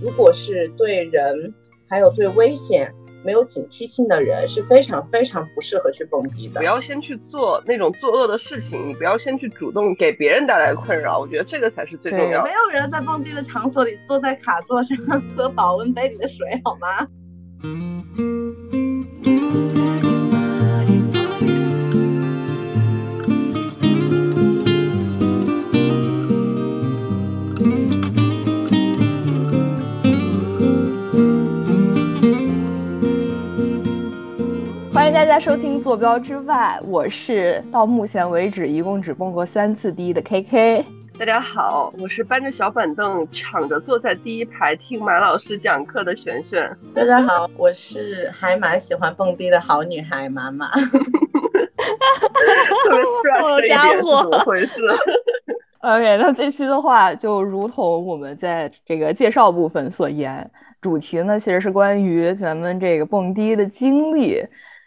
如果是对人还有对危险没有警惕性的人，是非常非常不适合去蹦迪的。不要先去做那种作恶的事情，你不要先去主动给别人带来困扰，我觉得这个才是最重要的。没有人在蹦迪的场所里坐在卡座上喝保温杯里的水，好吗？家收听坐标之外，我是到目前为止一共只蹦过三次第一的 KK。大家好，我是搬着小板凳抢着坐在第一排听马老师讲课的璇璇。大家好，我是还蛮喜欢蹦迪的好女孩妈妈。特别 好家伙，怎么回事？OK，那这期的话，就如同我们在这个介绍部分所言，主题呢其实是关于咱们这个蹦迪的经历。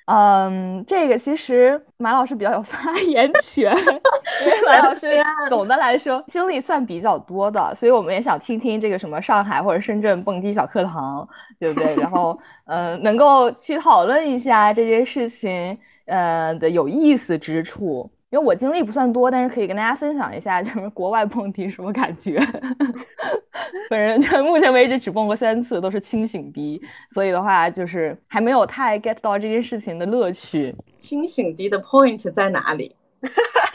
嗯，这个其实马老师比较有发言权，因为马老师总的来说经历算比较多的，所以我们也想听听这个什么上海或者深圳蹦迪小课堂，对不对？然后，嗯，能够去讨论一下这件事情，呃的有意思之处。因为我经历不算多，但是可以跟大家分享一下，就是国外蹦迪什么感觉。本人就目前为止只蹦过三次，都是清醒迪，所以的话就是还没有太 get 到这件事情的乐趣。清醒迪的 point 在哪里？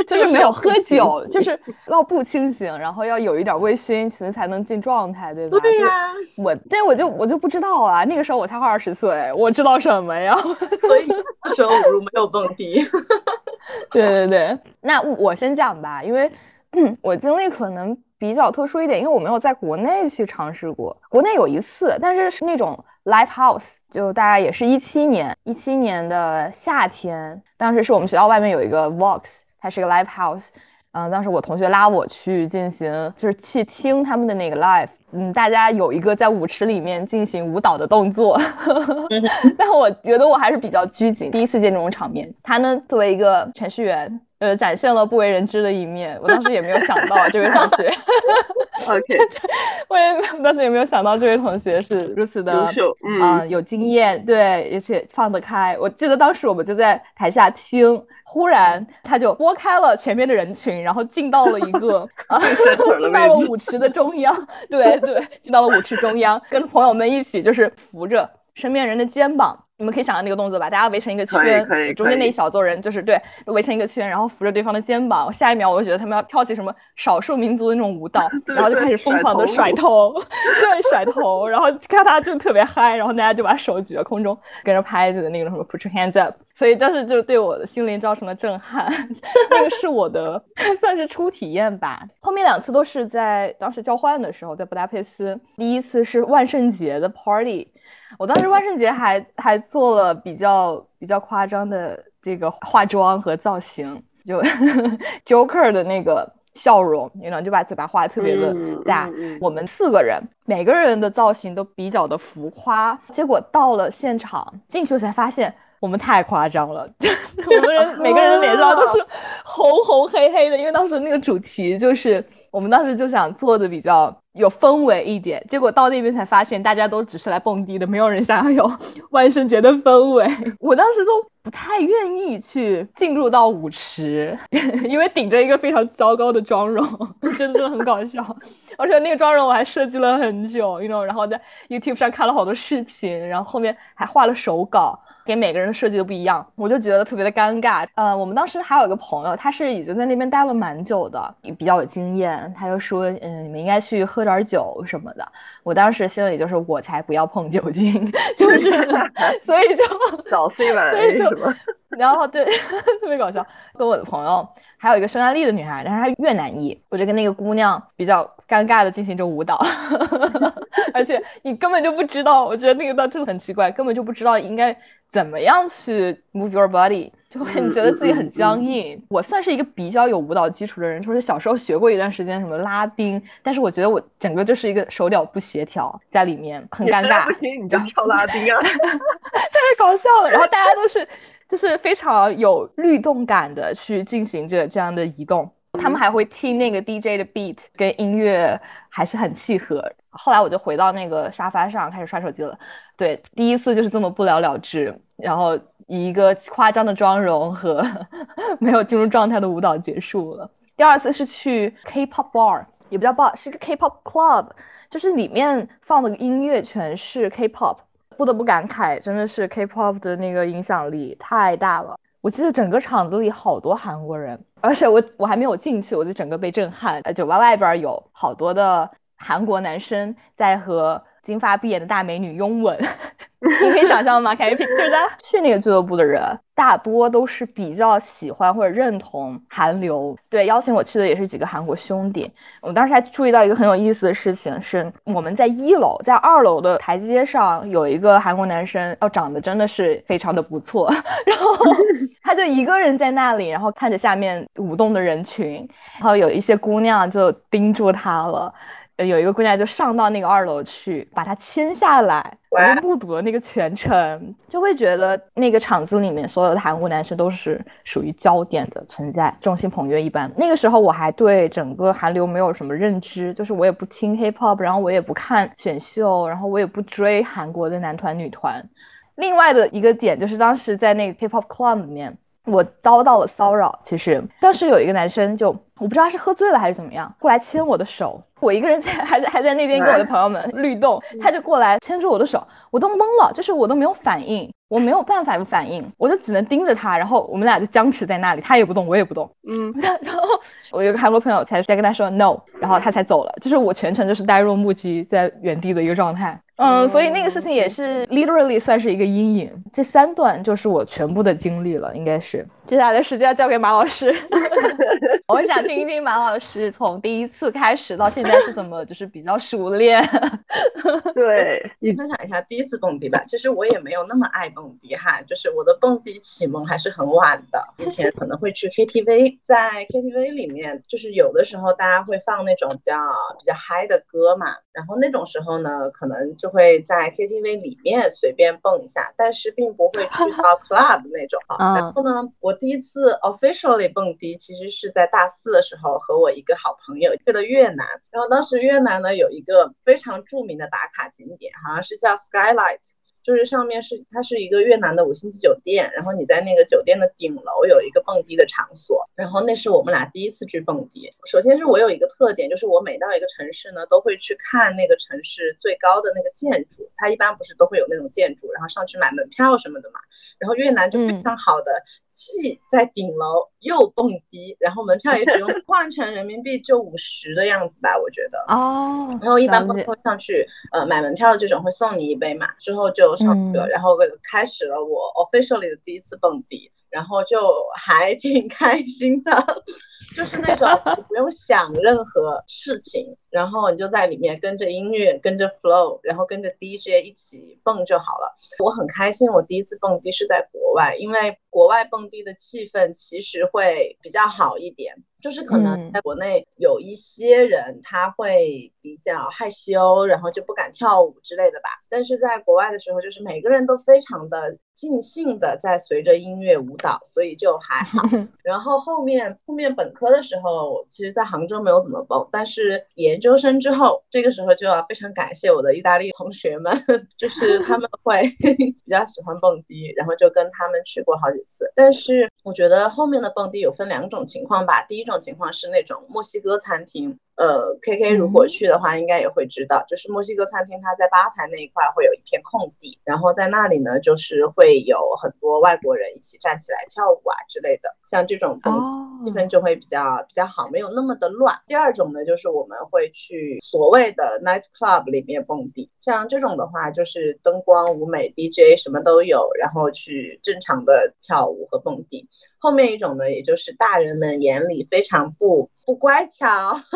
就是没有喝酒，就是要不清醒，然后要有一点微醺，其实才能进状态，对吧？对呀。我，但我就我就不知道啊，那个时候我才二十岁，我知道什么呀？所以那时候我如没有蹦迪。对 对对，那我先讲吧，因为 我经历可能比较特殊一点，因为我没有在国内去尝试过。国内有一次，但是是那种 live house，就大概也是一七年，一七年的夏天，当时是我们学校外面有一个 Vox，它是个 live house，嗯，当时我同学拉我去进行，就是去听他们的那个 live。嗯，大家有一个在舞池里面进行舞蹈的动作，但我觉得我还是比较拘谨。第一次见这种场面，他呢作为一个程序员。呃，展现了不为人知的一面。我当时也没有想到这位同学，OK，我也当时也没有想到这位同学是如此的优秀，嗯，有经验，对，而且放得开。我记得当时我们就在台下听，忽然他就拨开了前面的人群，然后进到了一个 啊，进到了舞池的中央，对对，进到了舞池中央，跟朋友们一起就是扶着身边人的肩膀。你们可以想象那个动作吧，大家围成一个圈，中间那一小撮人就是对围成一个圈，然后扶着对方的肩膀。下一秒我就觉得他们要跳起什么少数民族的那种舞蹈，然后就开始疯狂的甩头，对，甩头，然后看他就特别嗨，然后大家就把手举在空中跟着拍子的那个什么 put your hands up，所以当时就对我的心灵造成了震撼。那个是我的算是初体验吧。后面两次都是在当时交换的时候，在布达佩斯，第一次是万圣节的 party。我当时万圣节还还做了比较比较夸张的这个化妆和造型，就 Joker 的那个笑容，你知就把嘴巴画的特别的大。我们四个人每个人的造型都比较的浮夸，结果到了现场进去才发现我们太夸张了，我们人每个人的脸上都是红红黑黑的，因为当时那个主题就是我们当时就想做的比较。有氛围一点，结果到那边才发现，大家都只是来蹦迪的，没有人想要有 万圣节的氛围。我当时就不太愿意去进入到舞池，因为顶着一个非常糟糕的妆容，真的是很搞笑。而且那个妆容我还设计了很久，you know，然后在 YouTube 上看了好多视频，然后后面还画了手稿。给每个人的设计都不一样，我就觉得特别的尴尬。呃，我们当时还有一个朋友，他是已经在那边待了蛮久的，也比较有经验。他就说，嗯，你们应该去喝点酒什么的。我当时心里就是，我才不要碰酒精，就是，所以就找 C 吧，对，就，forever. 然后对，特别搞笑。跟我的朋友还有一个匈牙利的女孩，但是她越南裔，我就跟那个姑娘比较尴尬的进行着舞蹈，而且你根本就不知道，我觉得那个倒真的很奇怪，根本就不知道应该。怎么样去 move your body，就会你觉得自己很僵硬。我算是一个比较有舞蹈基础的人，就是小时候学过一段时间什么拉丁，但是我觉得我整个就是一个手脚不协调，在里面很尴尬。不行，你就跳拉丁啊，太搞笑了。然后大家都是就是非常有律动感的去进行着这样的移动。他们还会听那个 DJ 的 beat，跟音乐还是很契合。后来我就回到那个沙发上开始刷手机了。对，第一次就是这么不了了之，然后以一个夸张的妆容和 没有进入状态的舞蹈结束了。第二次是去 K-pop bar，也不叫 bar，是个 K-pop club，就是里面放的音乐全是 K-pop。不得不感慨，真的是 K-pop 的那个影响力太大了。我记得整个场子里好多韩国人，而且我我还没有进去，我就整个被震撼。酒吧外边有好多的韩国男生在和。金发碧眼的大美女拥吻，你可以想象吗？凯 n 就是他去那个俱乐部的人，大多都是比较喜欢或者认同韩流。对，邀请我去的也是几个韩国兄弟。我当时还注意到一个很有意思的事情，是我们在一楼，在二楼的台阶上有一个韩国男生，哦，长得真的是非常的不错。然后 他就一个人在那里，然后看着下面舞动的人群，然后有一些姑娘就盯住他了。有一个姑娘就上到那个二楼去，把他牵下来，我就目睹了那个全程，就会觉得那个场子里面所有的韩国男生都是属于焦点的存在，众星捧月一般。那个时候我还对整个韩流没有什么认知，就是我也不听 hip hop，然后我也不看选秀，然后我也不追韩国的男团女团。另外的一个点就是当时在那个 hip hop club 里面。我遭到了骚扰。其实当时有一个男生，就我不知道他是喝醉了还是怎么样，过来牵我的手。我一个人在，还在还在那边跟我的朋友们律动，他就过来牵住我的手，我都懵了，就是我都没有反应，我没有办法有反应，我就只能盯着他，然后我们俩就僵持在那里，他也不动，我也不动。嗯，然后我有个韩国朋友才在跟他说 no，然后他才走了，就是我全程就是呆若木鸡在原地的一个状态。嗯，所以那个事情也是 literally 算是一个阴影。这三段就是我全部的经历了，应该是。接下来的时间要交给马老师，我想听一听马老师从第一次开始到现在是怎么就是比较熟练。对，你分享一下第一次蹦迪吧。其实我也没有那么爱蹦迪哈，就是我的蹦迪启蒙还是很晚的。以前可能会去 KTV，在 KTV 里面，就是有的时候大家会放那种叫比较嗨的歌嘛，然后那种时候呢，可能就。会在 KTV 里面随便蹦一下，但是并不会去 到 club 那种啊。然后呢，我第一次 officially 蹦迪，其实是在大四的时候，和我一个好朋友去了越南。然后当时越南呢有一个非常著名的打卡景点，好像是叫 Skylight。就是上面是它是一个越南的五星级酒店，然后你在那个酒店的顶楼有一个蹦迪的场所，然后那是我们俩第一次去蹦迪。首先是我有一个特点，就是我每到一个城市呢，都会去看那个城市最高的那个建筑，它一般不是都会有那种建筑，然后上去买门票什么的嘛。然后越南就非常好的。既在顶楼又蹦迪，然后门票也只用 换成人民币就五十的样子吧，我觉得。哦。然后一般蹦迪上去，呃，买门票的这种会送你一杯嘛，之后就上去了，然后开始了我 officially 的第一次蹦迪。然后就还挺 开心的，就是那种 不用想任何事情，然后你就在里面跟着音乐，跟着 flow，然后跟着 DJ 一起蹦就好了。我很开心，我第一次蹦迪是在国外，因为国外蹦迪的气氛其实会比较好一点。就是可能在国内有一些人他会比较害羞，然后就不敢跳舞之类的吧。但是在国外的时候，就是每个人都非常的尽兴的在随着音乐舞蹈，所以就还好。然后后面后面本科的时候，其实在杭州没有怎么蹦，但是研究生之后，这个时候就要非常感谢我的意大利同学们，就是他们会 比较喜欢蹦迪，然后就跟他们去过好几次。但是我觉得后面的蹦迪有分两种情况吧，第一种。情况是那种墨西哥餐厅。呃，K K 如果去的话，应该也会知道，就是墨西哥餐厅，它在吧台那一块会有一片空地，然后在那里呢，就是会有很多外国人一起站起来跳舞啊之类的，像这种气氛就会比较比较好，没有那么的乱。第二种呢，就是我们会去所谓的 night club 里面蹦迪，像这种的话，就是灯光、舞美、DJ 什么都有，然后去正常的跳舞和蹦迪。后面一种呢，也就是大人们眼里非常不。不乖巧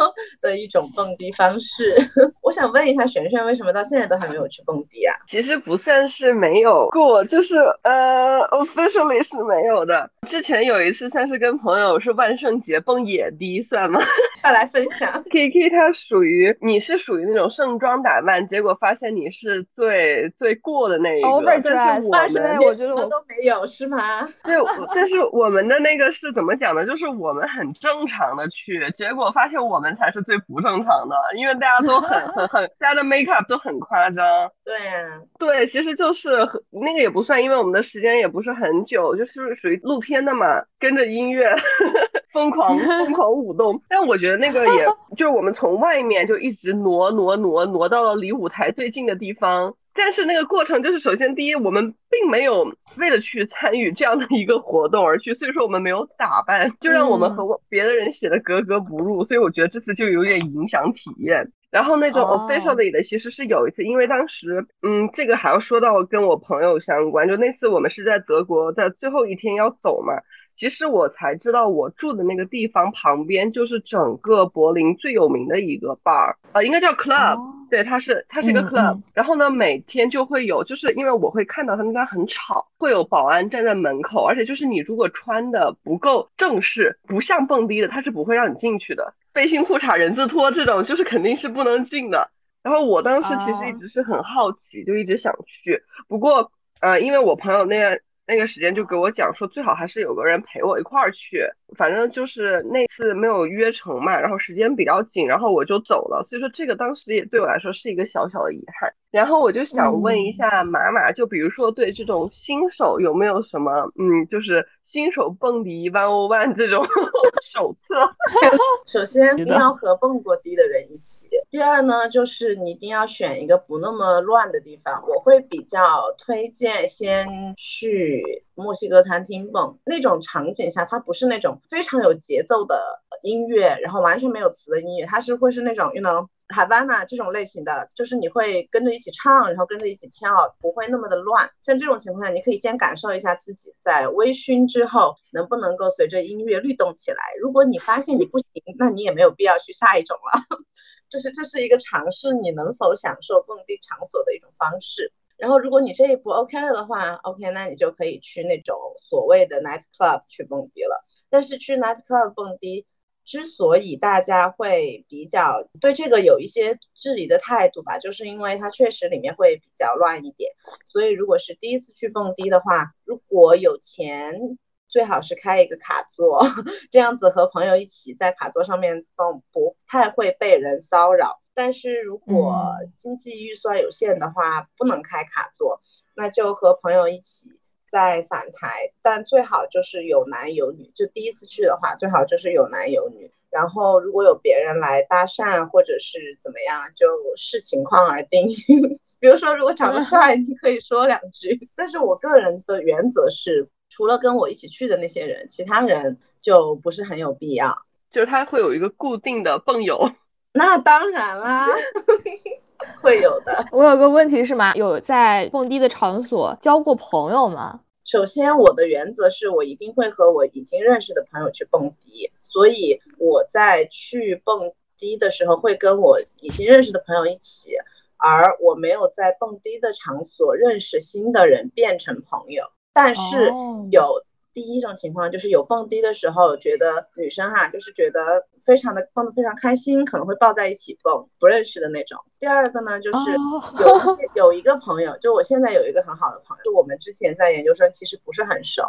的一种蹦迪方式，我想问一下璇璇，为什么到现在都还没有去蹦迪啊？其实不算是没有过，就是呃，officially 是没有的。之前有一次算是跟朋友是万圣节蹦野迪，算吗？快来分享。K K 他属于你是属于那种盛装打扮，结果发现你是最最过的那一个。overdress，但是我们我觉得我都没有是吗？对，但是我们。们的那个是怎么讲呢？就是我们很正常的去，结果发现我们才是最不正常的，因为大家都很很很，大家的 make up 都很夸张。对呀，对，其实就是那个也不算，因为我们的时间也不是很久，就是属于露天的嘛，跟着音乐 疯狂疯狂舞动。但我觉得那个也 就是我们从外面就一直挪挪挪挪到了离舞台最近的地方。但是那个过程就是，首先第一，我们并没有为了去参与这样的一个活动而去，所以说我们没有打扮，就让我们和别的人显得格格不入。所以我觉得这次就有点影响体验。然后那种 officially 的其实是有一次，因为当时，嗯，这个还要说到跟我朋友相关，就那次我们是在德国，在最后一天要走嘛。其实我才知道，我住的那个地方旁边就是整个柏林最有名的一个 bar，呃，应该叫 club，对，它是它是一个 club。然后呢，每天就会有，就是因为我会看到他们家很吵，会有保安站在门口，而且就是你如果穿的不够正式，不像蹦迪的，他是不会让你进去的。背心裤衩人字拖这种，就是肯定是不能进的。然后我当时其实一直是很好奇，就一直想去。不过，呃，因为我朋友那样。那个时间就给我讲说，最好还是有个人陪我一块儿去。反正就是那次没有约成嘛，然后时间比较紧，然后我就走了。所以说这个当时也对我来说是一个小小的遗憾。然后我就想问一下马马，就比如说对这种新手有没有什么，嗯，就是新手蹦迪 one o one 这种 手册？首先一定要和蹦过迪的人一起。第二呢，就是你一定要选一个不那么乱的地方。我会比较推荐先去墨西哥餐厅蹦，那种场景下它不是那种非常有节奏的音乐，然后完全没有词的音乐，它是会是那种，you know。海湾呐，这种类型的，就是你会跟着一起唱，然后跟着一起跳，不会那么的乱。像这种情况下，你可以先感受一下自己在微醺之后能不能够随着音乐律动起来。如果你发现你不行，那你也没有必要去下一种了。就是这是一个尝试你能否享受蹦迪场所的一种方式。然后如果你这一步 OK 了的话，OK，那你就可以去那种所谓的 night club 去蹦迪了。但是去 night club 蹦迪。之所以大家会比较对这个有一些质疑的态度吧，就是因为它确实里面会比较乱一点。所以如果是第一次去蹦迪的话，如果有钱，最好是开一个卡座，这样子和朋友一起在卡座上面蹦，不太会被人骚扰。但是如果经济预算有限的话，不能开卡座，那就和朋友一起。在散台，但最好就是有男有女。就第一次去的话，最好就是有男有女。然后如果有别人来搭讪或者是怎么样，就视情况而定。比如说，如果长得帅，你可以说两句。但是我个人的原则是，除了跟我一起去的那些人，其他人就不是很有必要。就是他会有一个固定的泵友。那当然啦。会有的。我有个问题是吗？有在蹦迪的场所交过朋友吗？首先，我的原则是我一定会和我已经认识的朋友去蹦迪，所以我在去蹦迪的时候会跟我已经认识的朋友一起，而我没有在蹦迪的场所认识新的人变成朋友。但是有。第一种情况就是有蹦迪的时候，觉得女生哈，就是觉得非常的蹦的非常开心，可能会抱在一起蹦，不认识的那种。第二个呢，就是有一些有一个朋友，就我现在有一个很好的朋友，就我们之前在研究生其实不是很熟，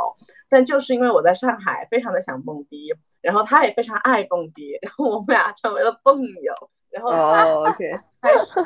但就是因为我在上海非常的想蹦迪，然后他也非常爱蹦迪，然后我们俩成为了蹦友，然后，OK，开始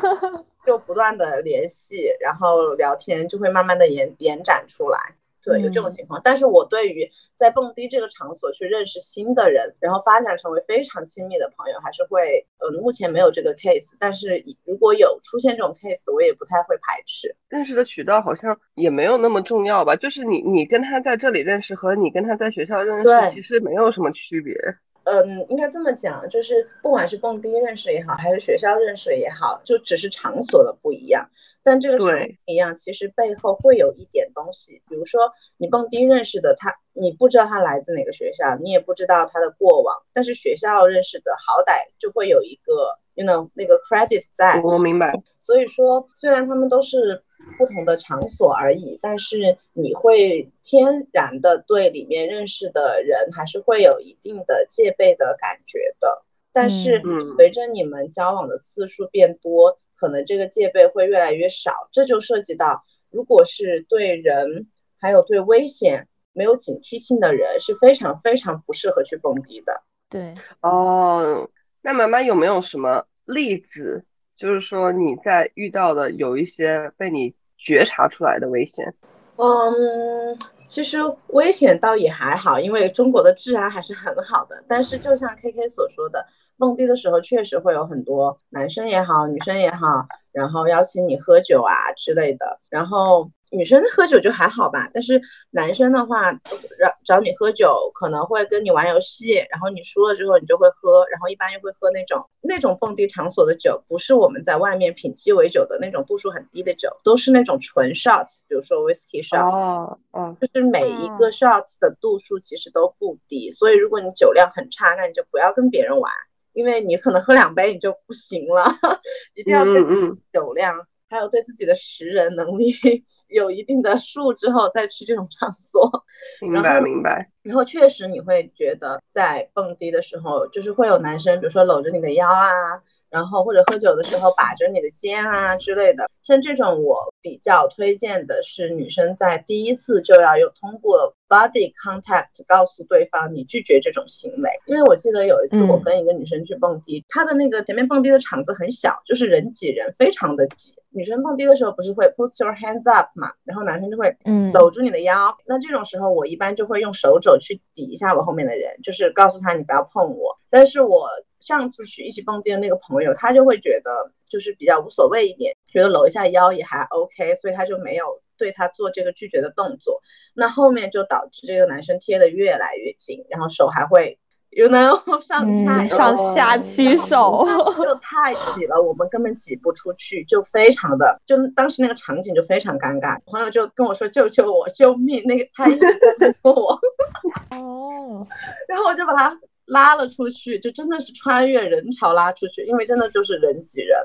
就不断的联系，然后聊天就会慢慢的延延展出来。对，有这种情况，但是我对于在蹦迪这个场所去认识新的人，然后发展成为非常亲密的朋友，还是会，嗯，目前没有这个 case，但是如果有出现这种 case，我也不太会排斥。认识的渠道好像也没有那么重要吧，就是你你跟他在这里认识和你跟他在学校认识，其实没有什么区别。嗯，应该这么讲，就是不管是蹦迪认识也好，还是学校认识也好，就只是场所的不一样。但这个场所一样，其实背后会有一点东西。比如说，你蹦迪认识的他，你不知道他来自哪个学校，你也不知道他的过往。但是学校认识的，好歹就会有一个，you know，那个 credit 在。我明白。所以说，虽然他们都是。不同的场所而已，但是你会天然的对里面认识的人还是会有一定的戒备的感觉的。但是随着你们交往的次数变多，可能这个戒备会越来越少。这就涉及到，如果是对人还有对危险没有警惕性的人是非常非常不适合去蹦迪的。对，哦，那妈妈有没有什么例子，就是说你在遇到的有一些被你觉察出来的危险？嗯，其实危险倒也还好，因为中国的治安还是很好的。但是就像 K K 所说的，蹦迪的时候确实会有很多男生也好，女生也好，然后邀请你喝酒啊之类的，然后。女生喝酒就还好吧，但是男生的话，让找你喝酒，可能会跟你玩游戏，然后你输了之后你就会喝，然后一般又会喝那种那种蹦迪场所的酒，不是我们在外面品鸡尾酒的那种度数很低的酒，都是那种纯 shots，比如说 whiskey shots，哦哦，就是每一个 shots 的度数其实都不低，所以如果你酒量很差，那你就不要跟别人玩，因为你可能喝两杯你就不行了，一定要对自己酒量。还有对自己的识人能力 有一定的数之后再去这种场所，明白明白。然后确实你会觉得在蹦迪的时候，就是会有男生，比如说搂着你的腰啊。然后或者喝酒的时候把着你的肩啊之类的，像这种我比较推荐的是女生在第一次就要有通过 body contact 告诉对方你拒绝这种行为。因为我记得有一次我跟一个女生去蹦迪，她的那个前面蹦迪的场子很小，就是人挤人，非常的挤。女生蹦迪的时候不是会 put your hands up 嘛，然后男生就会嗯搂住你的腰。那这种时候我一般就会用手肘去抵一下我后面的人，就是告诉他你不要碰我。但是我。上次去一起蹦迪的那个朋友，他就会觉得就是比较无所谓一点，觉得搂一下腰也还 OK，所以他就没有对他做这个拒绝的动作。那后面就导致这个男生贴的越来越近，然后手还会有那种上下上下起手，就太挤了，我们根本挤不出去，就非常的，就当时那个场景就非常尴尬。朋友就跟我说：“救救我，救命！”那个他一直在摸我，哦，然后我就把他。拉了出去，就真的是穿越人潮拉出去，因为真的就是人挤人，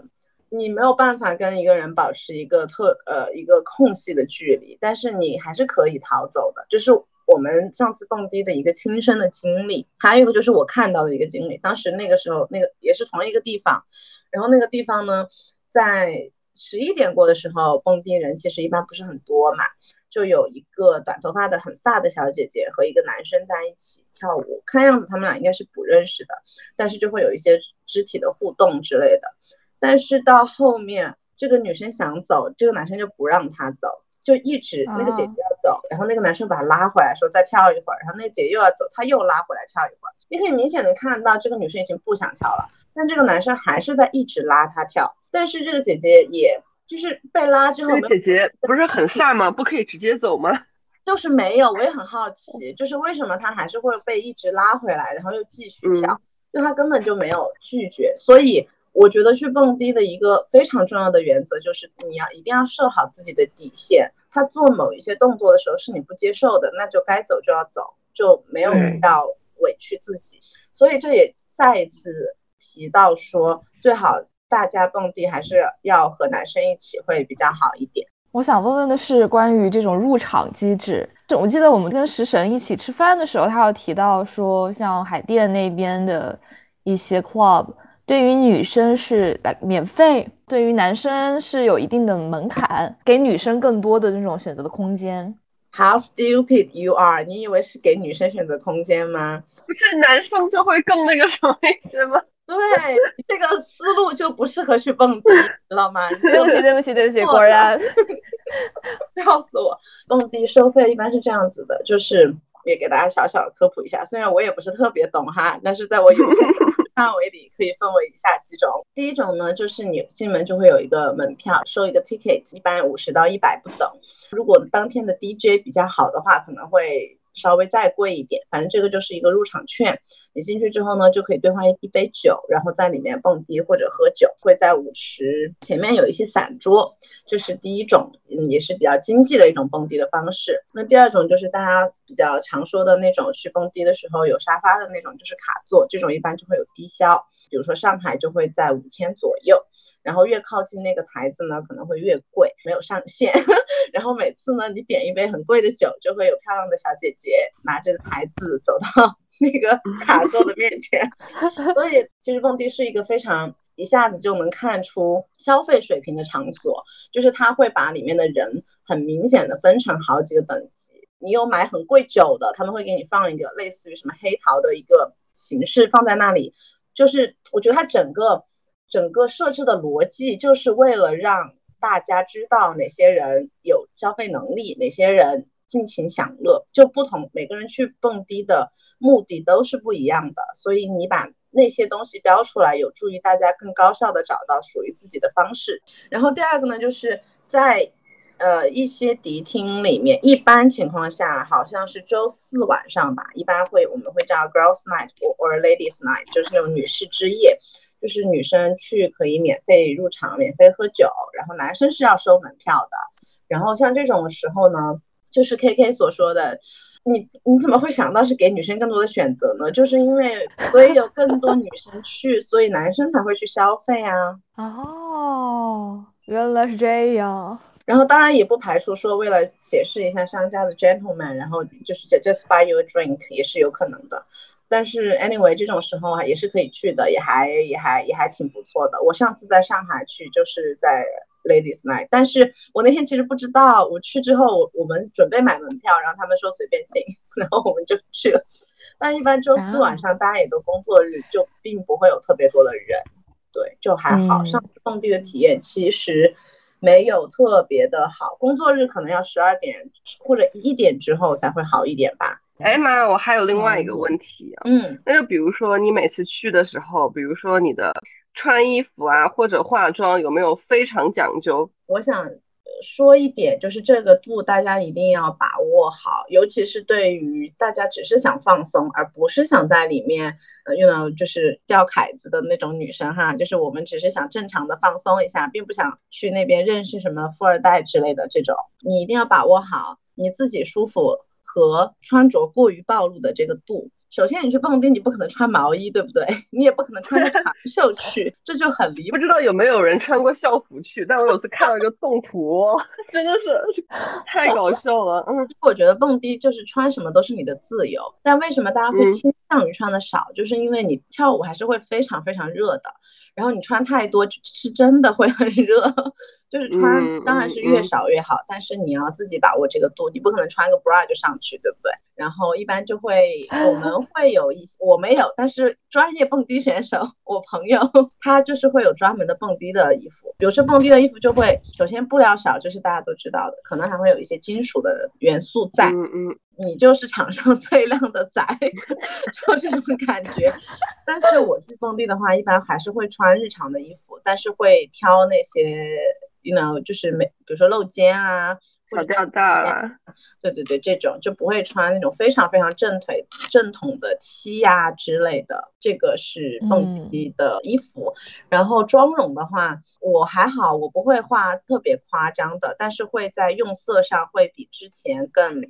你没有办法跟一个人保持一个特呃一个空隙的距离，但是你还是可以逃走的。就是我们上次蹦迪的一个亲身的经历，还有一个就是我看到的一个经历。当时那个时候，那个也是同一个地方，然后那个地方呢，在十一点过的时候，蹦迪人其实一般不是很多嘛。就有一个短头发的很飒的小姐姐和一个男生在一起跳舞，看样子他们俩应该是不认识的，但是就会有一些肢体的互动之类的。但是到后面，这个女生想走，这个男生就不让她走，就一直那个姐姐要走，然后那个男生把她拉回来，说再跳一会儿，然后那个姐姐又要走，他又拉回来跳一会儿。你可以明显的看到这个女生已经不想跳了，但这个男生还是在一直拉她跳，但是这个姐姐也。就是被拉之后，姐姐不是很飒吗？不可以直接走吗？就是没有，我也很好奇，就是为什么他还是会被一直拉回来，然后又继续跳，就他根本就没有拒绝。所以我觉得去蹦迪的一个非常重要的原则就是，你要一定要设好自己的底线。他做某一些动作的时候是你不接受的，那就该走就要走，就没有要委屈自己。所以这也再一次提到说，最好。大家蹦迪还是要和男生一起会比较好一点。我想问问的是关于这种入场机制。我记得我们跟食神一起吃饭的时候，他有提到说，像海淀那边的一些 club，对于女生是来免费，对于男生是有一定的门槛，给女生更多的这种选择的空间。How stupid you are！你以为是给女生选择空间吗？不是男生就会更那个什么一些吗？对，这个思路就不适合去蹦迪，知道吗？对不起，对不起，对不起，果然，笑死我！蹦迪收费一般是这样子的，就是也给大家小小的科普一下，虽然我也不是特别懂哈，但是在我有限 范围里可以分为以下几种。第一种呢，就是你进门就会有一个门票，收一个 ticket，一般五十到一百不等。如果当天的 DJ 比较好的话，可能会。稍微再贵一点，反正这个就是一个入场券。你进去之后呢，就可以兑换一杯酒，然后在里面蹦迪或者喝酒。会在舞池前面有一些散桌，这是第一种，嗯，也是比较经济的一种蹦迪的方式。那第二种就是大家比较常说的那种，去蹦迪的时候有沙发的那种，就是卡座，这种一般就会有低消。比如说上海就会在五千左右。然后越靠近那个台子呢，可能会越贵，没有上限。然后每次呢，你点一杯很贵的酒，就会有漂亮的小姐姐拿着牌子走到 那个卡座的面前。所以其实蹦迪是一个非常一下子就能看出消费水平的场所，就是他会把里面的人很明显的分成好几个等级。你有买很贵酒的，他们会给你放一个类似于什么黑桃的一个形式放在那里，就是我觉得它整个整个设置的逻辑就是为了让大家知道哪些人有消费能力，哪些人尽情享乐，就不同每个人去蹦迪的目的都是不一样的，所以你把那些东西标出来，有助于大家更高效的找到属于自己的方式。然后第二个呢，就是在。呃，一些迪厅里面，一般情况下好像是周四晚上吧，一般会我们会叫 girls night or ladies night，就是那种女士之夜，就是女生去可以免费入场、免费喝酒，然后男生是要收门票的。然后像这种时候呢，就是 K K 所说的，你你怎么会想到是给女生更多的选择呢？就是因为所以有更多女生去，所以男生才会去消费啊。哦，原来是这样。然后当然也不排除说为了显示一下商家的 gentleman，然后就是 just buy you a drink 也是有可能的。但是 anyway 这种时候啊也是可以去的，也还也还也还挺不错的。我上次在上海去就是在 ladies night，但是我那天其实不知道，我去之后我我们准备买门票，然后他们说随便进，然后我们就去了。但一般周四晚上大家也都工作日，就并不会有特别多的人，对，就还好。上次蹦迪的体验其实。没有特别的好，工作日可能要十二点或者一点之后才会好一点吧。哎妈，我还有另外一个问题啊，嗯，那就比如说你每次去的时候，比如说你的穿衣服啊或者化妆有没有非常讲究？我想。说一点，就是这个度大家一定要把握好，尤其是对于大家只是想放松，而不是想在里面，呃，用到就是吊凯子的那种女生哈，就是我们只是想正常的放松一下，并不想去那边认识什么富二代之类的这种，你一定要把握好你自己舒服和穿着过于暴露的这个度。首先，你去蹦迪，你不可能穿毛衣，对不对？你也不可能穿着长袖 去，这就很离谱。不知道有没有人穿过校服去？但我有次看了一个动图，真的是太搞笑了。嗯，我觉得蹦迪就是穿什么都是你的自由，但为什么大家会倾向于穿的少？就是因为你跳舞还是会非常非常热的，然后你穿太多是真的会很热。就是穿当然是越少越好，但是你要自己把握这个度，你不可能穿个 bra 就上去，对不对？然后一般就会我们 会有一些，我没有，但是专业蹦迪选手，我朋友他就是会有专门的蹦迪的衣服，比如说蹦迪的衣服就会首先布料少，就是大家都知道的，可能还会有一些金属的元素在，嗯嗯，你就是场上 最靓的仔，就这种感觉。但是我去蹦迪的话，一般还是会穿日常的衣服，但是会挑那些。you know，就是没，比如说露肩啊，小吊带啊，对对对，这种就不会穿那种非常非常正腿正统的 T 呀之类的，这个是蹦迪的衣服。然后妆容的话，我还好，我不会画特别夸张的，但是会在用色上会比之前更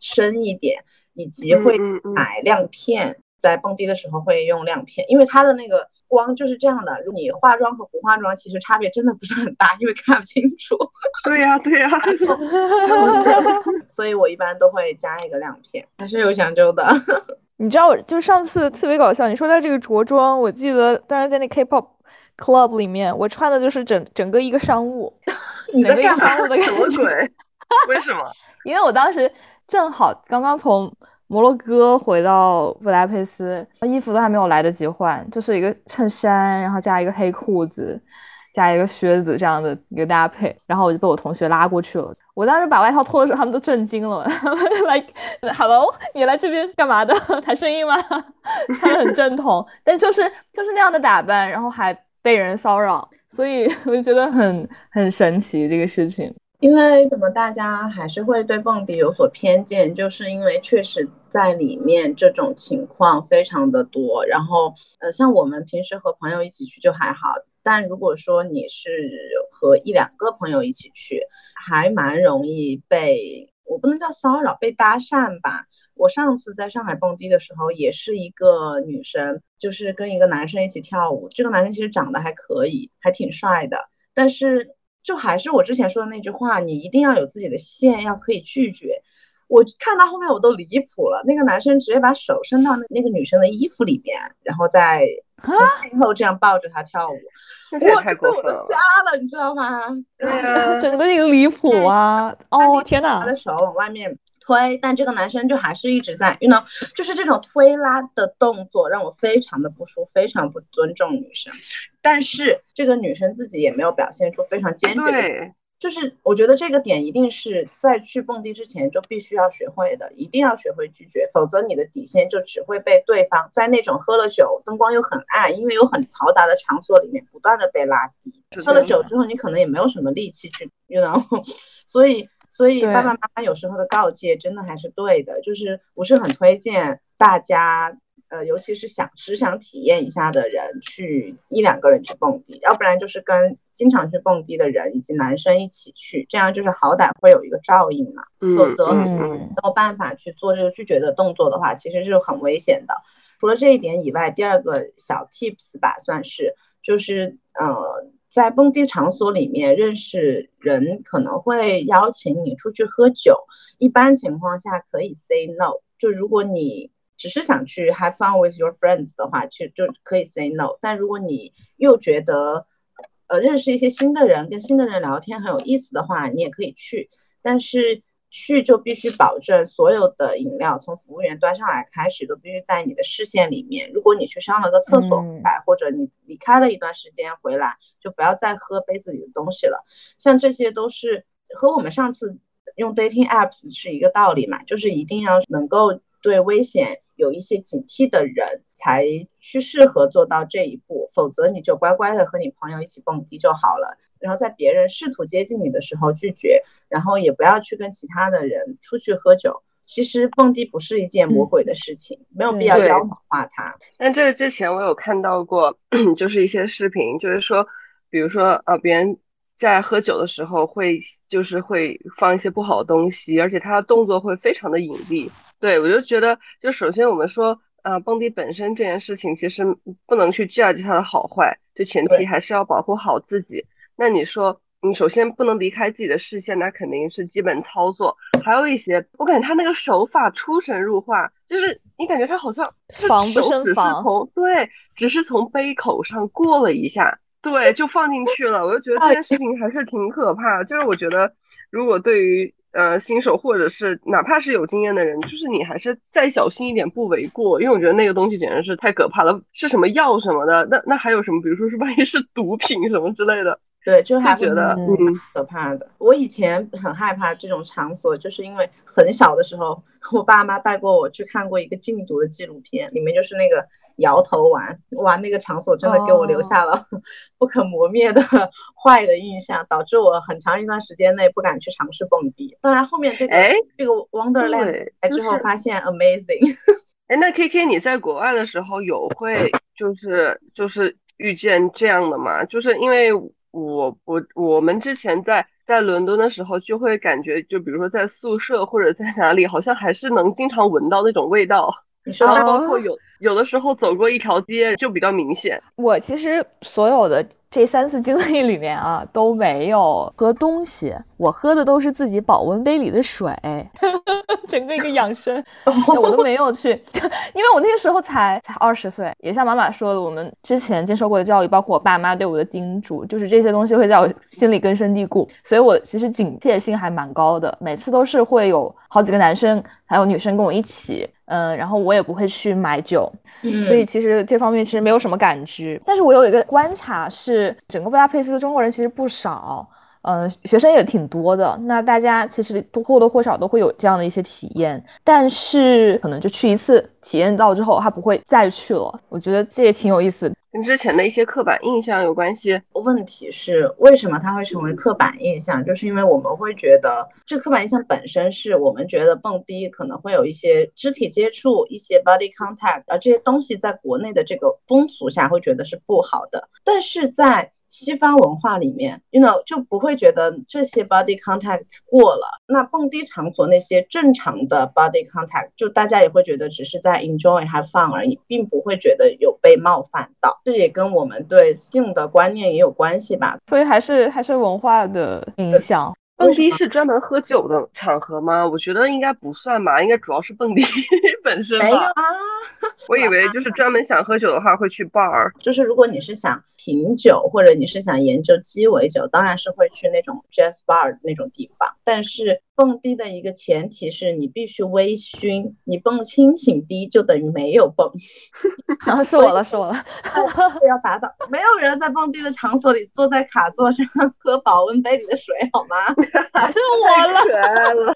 深一点，以及会买亮片。在蹦迪的时候会用亮片，因为它的那个光就是这样的。如果你化妆和不化妆，其实差别真的不是很大，因为看不清楚。对呀，对呀。所以我一般都会加一个亮片，还是有讲究的。你知道，就上次特别搞笑，你说到这个着装，我记得当时在那 K-pop club 里面，我穿的就是整整个一个商务，整个一个商务的感觉。为什么？因为我当时正好刚刚从。摩洛哥回到布达佩斯，衣服都还没有来得及换，就是一个衬衫，然后加一个黑裤子，加一个靴子这样的一个搭配，然后我就被我同学拉过去了。我当时把外套脱的时候，他们都震惊了，like hello，你来这边是干嘛的？谈生意吗？穿的很正统，但就是就是那样的打扮，然后还被人骚扰，所以我就觉得很很神奇这个事情。因为什么？大家还是会对蹦迪有所偏见，就是因为确实在里面这种情况非常的多。然后，呃，像我们平时和朋友一起去就还好，但如果说你是和一两个朋友一起去，还蛮容易被我不能叫骚扰，被搭讪吧。我上次在上海蹦迪的时候，也是一个女生，就是跟一个男生一起跳舞。这个男生其实长得还可以，还挺帅的，但是。就还是我之前说的那句话，你一定要有自己的线，要可以拒绝。我看到后面我都离谱了，那个男生直接把手伸到那那个女生的衣服里面，然后在从背后这样抱着她跳舞，我这我都瞎了，你知道吗？对啊，整个那个离谱啊！哦天哪，他的手往外面。推，但这个男生就还是一直在，you know，就是这种推拉的动作让我非常的不舒服，非常不尊重女生。但是这个女生自己也没有表现出非常坚决的。就是我觉得这个点一定是在去蹦迪之前就必须要学会的，一定要学会拒绝，否则你的底线就只会被对方在那种喝了酒、灯光又很暗、因为有很嘈杂的场所里面不断的被拉低。喝了酒之后，你可能也没有什么力气去，you know，所以所以爸爸妈妈有时候的告诫真的还是对的，就是不是很推荐大家。呃，尤其是想只想体验一下的人，去一两个人去蹦迪，要不然就是跟经常去蹦迪的人以及男生一起去，这样就是好歹会有一个照应嘛。否则没有办法去做这个拒绝的动作的话，其实是很危险的。除了这一点以外，第二个小 tips 吧，算是就是呃，在蹦迪场所里面认识人可能会邀请你出去喝酒，一般情况下可以 say no。就如果你只是想去 have fun with your friends 的话，去就可以 say no。但如果你又觉得，呃，认识一些新的人，跟新的人聊天很有意思的话，你也可以去。但是去就必须保证所有的饮料从服务员端上来开始都必须在你的视线里面。如果你去上了个厕所回来，或者你离开了一段时间回来，就不要再喝杯子里的东西了。像这些都是和我们上次用 dating apps 是一个道理嘛，就是一定要能够对危险。有一些警惕的人才去适合做到这一步，否则你就乖乖的和你朋友一起蹦迪就好了。然后在别人试图接近你的时候拒绝，然后也不要去跟其他的人出去喝酒。其实蹦迪不是一件魔鬼的事情，没有必要妖魔化它。但这个之前我有看到过，就是一些视频，就是说，比如说呃，别人在喝酒的时候会就是会放一些不好的东西，而且他的动作会非常的隐蔽。对，我就觉得，就首先我们说，呃，蹦迪本身这件事情，其实不能去 judge 它的好坏，就前提还是要保护好自己。那你说，你首先不能离开自己的视线，那肯定是基本操作。还有一些，我感觉他那个手法出神入化，就是你感觉他好像防不胜防，从对，只是从杯口上过了一下，对，就放进去了。我就觉得这件事情还是挺可怕。就是我觉得，如果对于呃，新手或者是哪怕是有经验的人，就是你还是再小心一点不为过，因为我觉得那个东西简直是太可怕了，是什么药什么的，那那还有什么，比如说是万一是毒品什么之类的，对，就还觉得嗯可怕的。我以前很害怕这种场所，就是因为很小的时候，我爸妈带过我去看过一个禁毒的纪录片，里面就是那个。摇头丸，哇，那个场所真的给我留下了 不可磨灭的 坏的印象，导致我很长一段时间内不敢去尝试蹦迪。当然后面这个这个 Wonderland 来之后发现 amazing。哎，那 K K 你在国外的时候有会就是就是遇见这样的吗？就是因为我我我们之前在在伦敦的时候就会感觉，就比如说在宿舍或者在哪里，好像还是能经常闻到那种味道。然后包括有有的时候走过一条街就比较明显。我其实所有的这三次经历里面啊都没有喝东西，我喝的都是自己保温杯里的水，整个一个养生，我都没有去，因为我那个时候才才二十岁，也像妈妈说的，我们之前接受过的教育，包括我爸妈对我的叮嘱，就是这些东西会在我心里根深蒂固，所以我其实警戒心还蛮高的，每次都是会有好几个男生还有女生跟我一起。嗯，然后我也不会去买酒，所以其实这方面其实没有什么感知。但是我有一个观察是，整个布达佩斯的中国人其实不少，嗯，学生也挺多的。那大家其实都或多或少都会有这样的一些体验，但是可能就去一次，体验到之后他不会再去了。我觉得这也挺有意思。跟之前的一些刻板印象有关系。问题是为什么它会成为刻板印象？就是因为我们会觉得这刻板印象本身是我们觉得蹦迪可能会有一些肢体接触、一些 body contact，而这些东西在国内的这个风俗下会觉得是不好的，但是在西方文化里面，you know 就不会觉得这些 body contact 过了。那蹦迪场所那些正常的 body contact，就大家也会觉得只是在 enjoy have fun 而已，并不会觉得有被冒犯到。这也跟我们对性的观念也有关系吧。所以还是还是文化的影响。蹦迪是专门喝酒的场合吗？我觉得应该不算吧，应该主要是蹦迪 本身吧。没有啊，我以为就是专门想喝酒的话会去 bar，就是如果你是想品酒或者你是想研究鸡尾酒，当然是会去那种 jazz bar 那种地方。但是蹦迪的一个前提是你必须微醺，你蹦清醒迪就等于没有蹦。啊，是我了，是我了，要打倒。没有人在蹦迪的场所里坐在卡座上 喝保温杯里的水，好吗？是我了，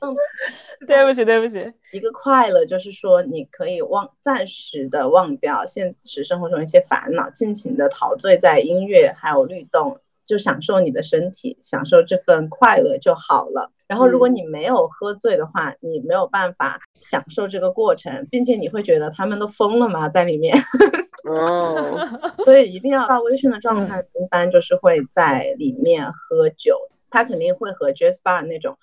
对不起，对不起。一个快乐就是说，你可以忘暂时的忘掉现实生活中一些烦恼，尽情的陶醉在音乐还有律动，就享受你的身体，享受这份快乐就好了。然后，如果你没有喝醉的话，你没有办法享受这个过程，并且你会觉得他们都疯了吗？在里面。哦，所以一定要到微醺的状态，一般就是会在里面喝酒，他肯定会和 Jazz Bar 那种。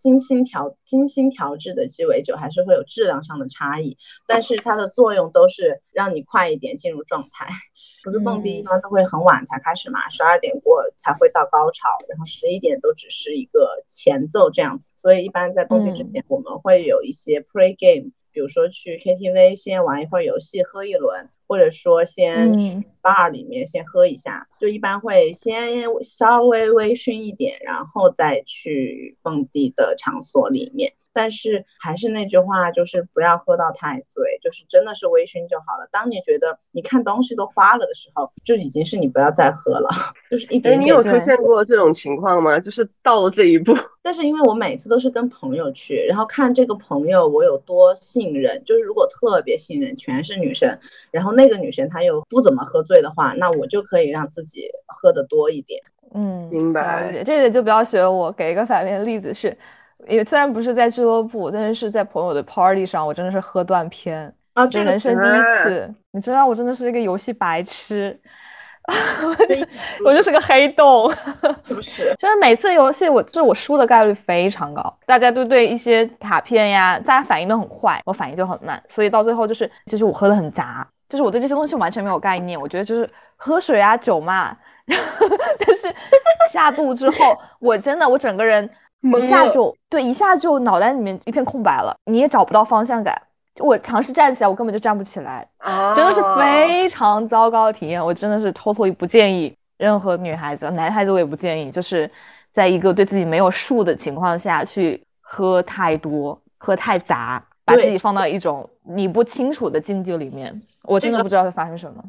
精心调、精心调制的鸡尾酒还是会有质量上的差异，但是它的作用都是让你快一点进入状态。不是蹦迪一般都会很晚才开始嘛，十二点过才会到高潮，然后十一点都只是一个前奏这样子。所以一般在蹦迪之前，我们会有一些 pre game，比如说去 KTV 先玩一会儿游戏，喝一轮。或者说先去 bar 里面先喝一下，就一般会先稍微微醺一点，然后再去蹦迪的场所里面。但是还是那句话，就是不要喝到太醉，就是真的是微醺就好了。当你觉得你看东西都花了的时候，就已经是你不要再喝了，就是一点点。你有出现过这种情况吗？就是到了这一步。但是因为我每次都是跟朋友去，然后看这个朋友我有多信任，就是如果特别信任，全是女生，然后那个女生她又不怎么喝醉的话，那我就可以让自己喝的多一点。嗯，明白。这个就不要学我。给一个反面例子是。也虽然不是在俱乐部，但是是在朋友的 party 上，我真的是喝断片啊！这人生第一次，你知道我真的是一个游戏白痴，我就是个黑洞，不是？就是每次游戏我就是我输的概率非常高，大家都对一些卡片呀，大家反应都很快，我反应就很慢，所以到最后就是就是我喝的很杂，就是我对这些东西完全没有概念，我觉得就是喝水啊酒嘛，但是下肚之后，我真的我整个人。一下就对，一下就脑袋里面一片空白了，你也找不到方向感。就我尝试站起来，我根本就站不起来，真的是非常糟糕的体验。我真的是 totally 不建议任何女孩子、男孩子，我也不建议，就是在一个对自己没有数的情况下去喝太多、喝太杂，把自己放到一种你不清楚的境界里面，我真的不知道会发生什么。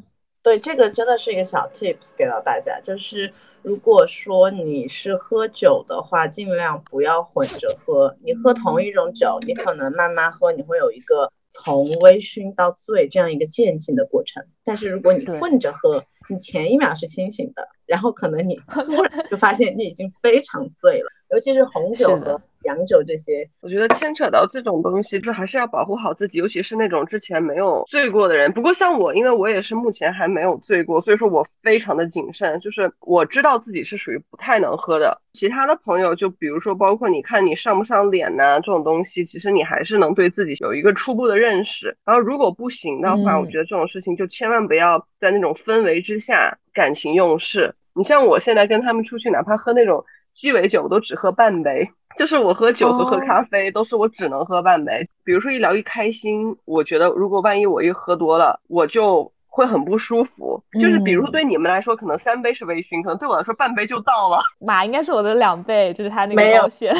对，这个真的是一个小 tips 给到大家，就是如果说你是喝酒的话，尽量不要混着喝。你喝同一种酒，你可能慢慢喝，你会有一个从微醺到醉这样一个渐进的过程。但是如果你混着喝，你前一秒是清醒的，然后可能你 突然就发现你已经非常醉了，尤其是红酒和。洋酒这些，我觉得牵扯到这种东西，就还是要保护好自己，尤其是那种之前没有醉过的人。不过像我，因为我也是目前还没有醉过，所以说我非常的谨慎。就是我知道自己是属于不太能喝的。其他的朋友，就比如说，包括你看你上不上脸呐，这种东西，其实你还是能对自己有一个初步的认识。然后如果不行的话，我觉得这种事情就千万不要在那种氛围之下感情用事。你像我现在跟他们出去，哪怕喝那种鸡尾酒，我都只喝半杯。就是我喝酒和喝咖啡都是我只能喝半杯。比如说一聊一开心，我觉得如果万一我一喝多了，我就会很不舒服。就是比如说对你们来说可能三杯是微醺，可能对我来说半杯就到了。马应该是我的两倍，就是他那个没有线。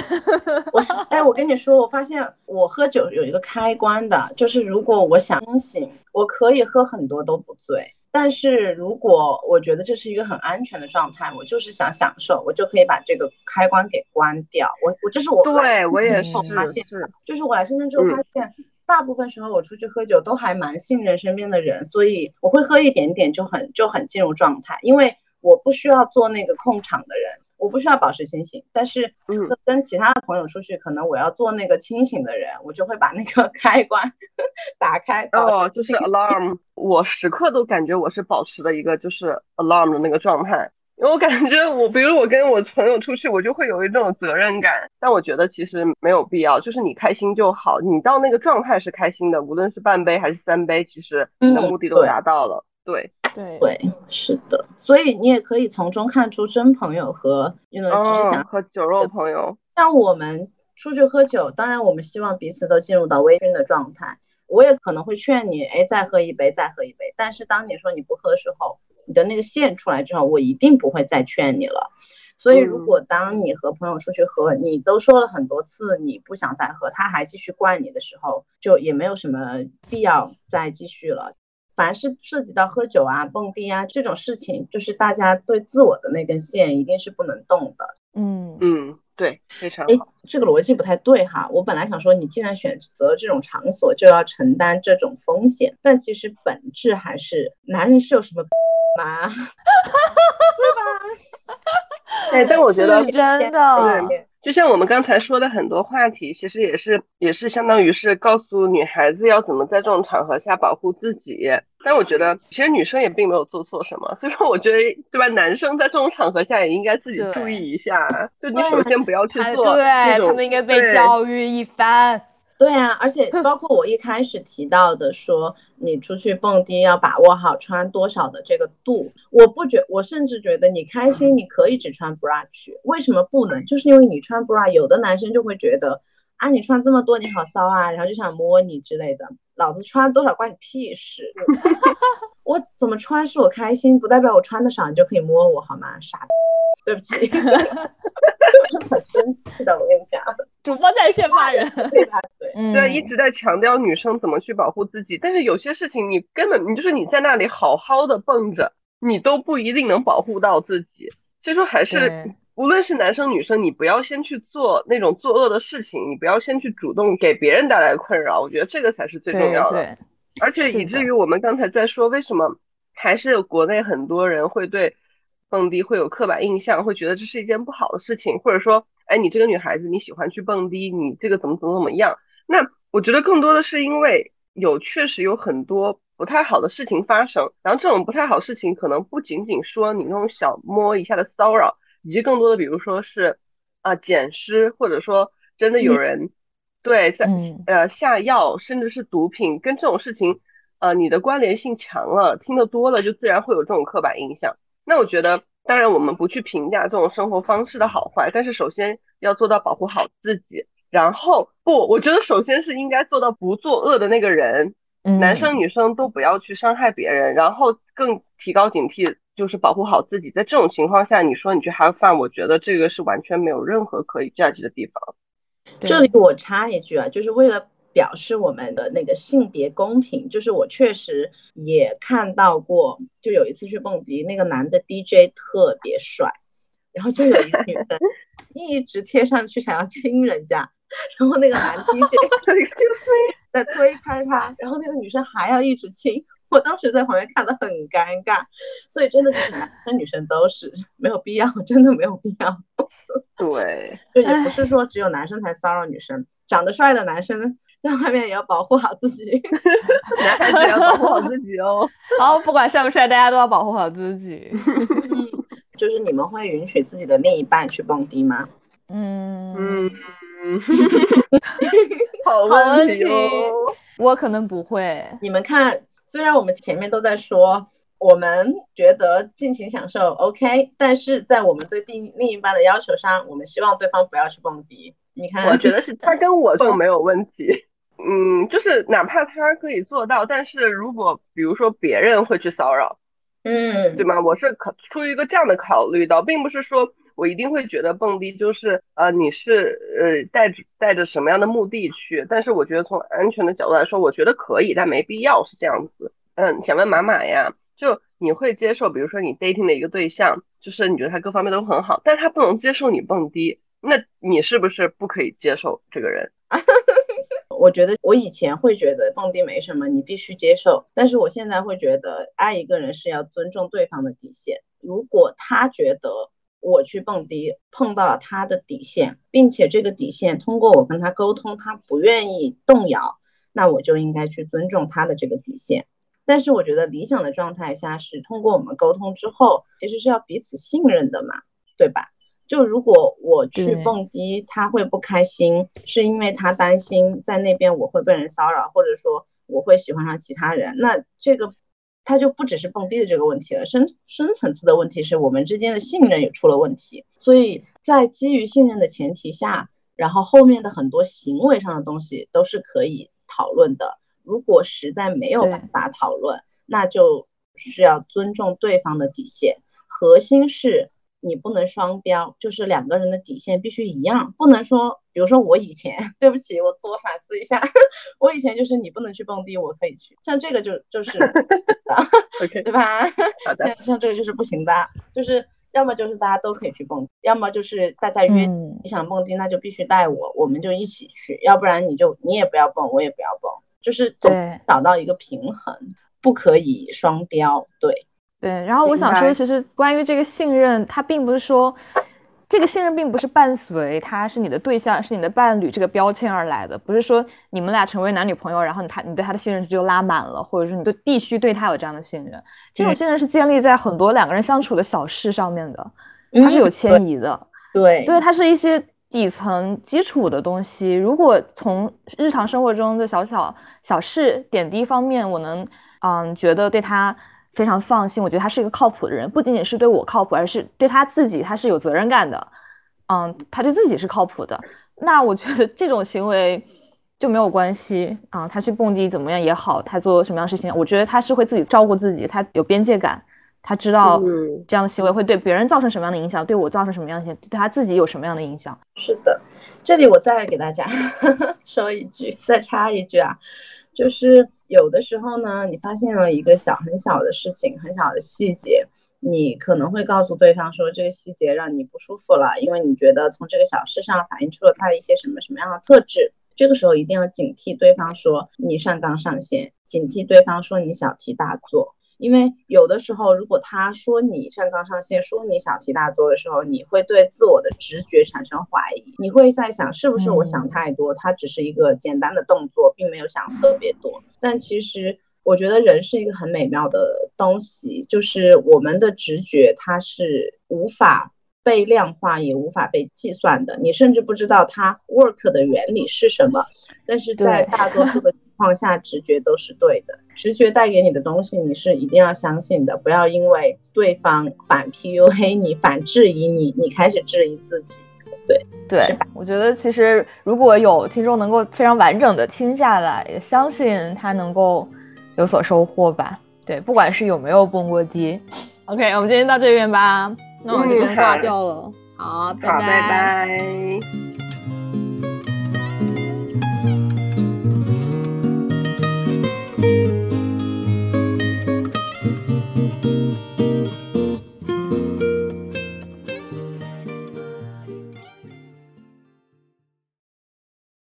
我是哎，我跟你说，我发现我喝酒有一个开关的，就是如果我想清醒，我可以喝很多都不醉。但是如果我觉得这是一个很安全的状态，我就是想享受，我就可以把这个开关给关掉。我我这是我对我也是发现，就是我来深圳之后发现，大部分时候我出去喝酒都还蛮信任身边的人，所以我会喝一点点就很就很进入状态，因为我不需要做那个控场的人。我不需要保持清醒，但是跟其他的朋友出去，可能我要做那个清醒的人，我就会把那个 开关打开。哦，就是 alarm，我时刻都感觉我是保持了一个就是 alarm 的那个状态，因为我感觉我，比如我跟我朋友出去，我就会有一种责任感。但我觉得其实没有必要，就是你开心就好，你到那个状态是开心的，无论是半杯还是三杯，其实你的目的都达到了。对。对对，是的，所以你也可以从中看出真朋友和因为只是想喝酒肉朋友。像我们出去喝酒，当然我们希望彼此都进入到微醺的状态。我也可能会劝你，哎，再喝一杯，再喝一杯。但是当你说你不喝的时候，你的那个线出来之后，我一定不会再劝你了。所以如果当你和朋友出去喝，你都说了很多次你不想再喝，他还继续灌你的时候，就也没有什么必要再继续了。凡是涉及到喝酒啊、蹦迪啊这种事情，就是大家对自我的那根线一定是不能动的。嗯嗯，对，非常哎好。，这个逻辑不太对哈。我本来想说，你既然选择这种场所，就要承担这种风险，但其实本质还是男人是有什么 吗？对吧哎，但我觉得真的，对就像我们刚才说的很多话题，其实也是也是相当于是告诉女孩子要怎么在这种场合下保护自己。但我觉得其实女生也并没有做错什么，所以说我觉得对吧，男生在这种场合下也应该自己注意一下，就你首先不要去做对那种他们应该被教育一番。对啊，而且包括我一开始提到的说，你出去蹦迪要把握好穿多少的这个度。我不觉，我甚至觉得你开心，你可以只穿 bra 去，为什么不能？就是因为你穿 bra，有的男生就会觉得啊，你穿这么多你好骚啊，然后就想摸你之类的。老子穿多少关你屁事？我怎么穿是我开心，不代表我穿的少你就可以摸我好吗？傻逼，对不起，我真的很生气的，我跟你讲，主播在线骂人，对吧？对。嗯，对，一直在强调女生怎么去保护自己，但是有些事情你根本你就是你在那里好好的蹦着，你都不一定能保护到自己。所以说还是对无论是男生女生，你不要先去做那种作恶的事情，你不要先去主动给别人带来困扰，我觉得这个才是最重要的。对，而且以至于我们刚才在说，为什么还是有国内很多人会对蹦迪会有刻板印象，会觉得这是一件不好的事情，或者说，哎，你这个女孩子你喜欢去蹦迪，你这个怎么怎么怎么样？那我觉得更多的是因为有确实有很多不太好的事情发生，然后这种不太好事情可能不仅仅说你那种小摸一下的骚扰，以及更多的比如说是啊、捡尸，或者说真的有人、对在、嗯呃下药，甚至是毒品，跟这种事情呃你的关联性强了，听得多了就自然会有这种刻板印象。那我觉得，当然我们不去评价这种生活方式的好坏，但是首先要做到保护好自己。然后不，我觉得首先是应该做到不作恶的那个人，嗯男生女生都不要去伤害别人，然后更提高警惕，就是保护好自己。在这种情况下，你说你去 have fun，我觉得这个是完全没有任何可以 judge 的地方。这里我插一句啊，就是为了表示我们的那个性别公平，就是我确实也看到过，就有一次去蹦迪，那个男的 DJ 特别帅，然后就有一个女生 一直贴上去想要亲人家，然后那个男 DJ 在推开他，然后那个女生还要一直亲。我当时在旁边看的很尴尬，所以真的就是男生女生都是没有必要，真的没有必要。对，就也不是说只有男生才骚扰女生，长得帅的男生在外面也要保护好自己。男孩子也要保护好自己哦。好，不管帅不帅，大家都要保护好自己。就是你们会允许自己的另一半去蹦迪吗？嗯嗯，好问题题哦。我可能不会。你们看，虽然我们前面都在说，我们觉得尽情享受 OK，但是在我们对另另一半的要求上，我们希望对方不要去蹦迪。你看，我觉得是他跟我就没有问题。嗯，就是哪怕他可以做到，但是如果比如说别人会去骚扰，嗯，对吗？我是考出于一个这样的考虑到，并不是说我一定会觉得蹦迪就是呃你是呃带着带着什么样的目的去，但是我觉得从安全的角度来说，我觉得可以，但没必要是这样子。嗯，想问马马呀，就你会接受，比如说你 dating 的一个对象，就是你觉得他各方面都很好，但是他不能接受你蹦迪，那你是不是不可以接受这个人？我觉得我以前会觉得蹦迪没什么，你必须接受。但是我现在会觉得，爱一个人是要尊重对方的底线。如果他觉得我去蹦迪碰到了他的底线，并且这个底线通过我跟他沟通，他不愿意动摇，那我就应该去尊重他的这个底线。但是我觉得理想的状态下是通过我们沟通之后，其实是要彼此信任的嘛，对吧？就如果我去蹦迪，他会不开心，是因为他担心在那边我会被人骚扰，或者说我会喜欢上其他人，那这个他就不只是蹦迪的这个问题了，深深层次的问题是我们之间的信任也出了问题。所以在基于信任的前提下，然后后面的很多行为上的东西都是可以讨论的。如果实在没有办法讨论，那就需要尊重对方的底线。核心是你不能双标，就是两个人的底线必须一样，不能说，比如说我以前，对不起，我自我反思一下，我以前就是你不能去蹦迪，我可以去，像这个就就是，OK，对吧？好的，像像这个就是不行的，就是要么就是大家都可以去蹦，要么就是大家约你想蹦迪，那就必须带我，我们就一起去，要不然你就你也不要蹦，我也不要蹦，就是总找到一个平衡，不可以双标，对。对，然后我想说，其实关于这个信任，它并不是说这个信任并不是伴随他是你的对象，是你的伴侣这个标签而来的，不是说你们俩成为男女朋友，然后你他你对他的信任值就拉满了，或者说你就必须对他有这样的信任。这种信任是建立在很多两个人相处的小事上面的，它是有迁移的。对，对，它是一些底层基础的东西。如果从日常生活中的小小小事点滴方面，我能嗯觉得对他。非常放心，我觉得他是一个靠谱的人，不仅仅是对我靠谱，而是对他自己，他是有责任感的。嗯，他对自己是靠谱的。那我觉得这种行为就没有关系啊。他去蹦迪怎么样也好，他做什么样事情，我觉得他是会自己照顾自己，他有边界感，他知道这样的行为会对别人造成什么样的影响，对我造成什么样的影响，对他自己有什么样的影响。是的，这里我再给大家 说一句，再插一句啊。就是有的时候呢，你发现了一个小很小的事情，很小的细节，你可能会告诉对方说这个细节让你不舒服了，因为你觉得从这个小事上反映出了他的一些什么什么样的特质。这个时候一定要警惕对方说你上纲上线，警惕对方说你小题大做。因为有的时候，如果他说你上纲上线，说你小题大做的时候，你会对自我的直觉产生怀疑，你会在想是不是我想太多，他只是一个简单的动作，并没有想特别多。但其实我觉得人是一个很美妙的东西，就是我们的直觉它是无法被量化，也无法被计算的，你甚至不知道它 work 的原理是什么。但是在大多数的况下，直觉都是对的。直觉带给你的东西，你是一定要相信的。不要因为对方反 PUA 你、反质疑你，你开始质疑自己。对对，我觉得其实如果有听众能够非常完整的听下来，也相信他能够有所收获吧。对，不管是有没有蹦过迪。OK，我们今天到这边吧。那我这边挂掉了。好，拜拜。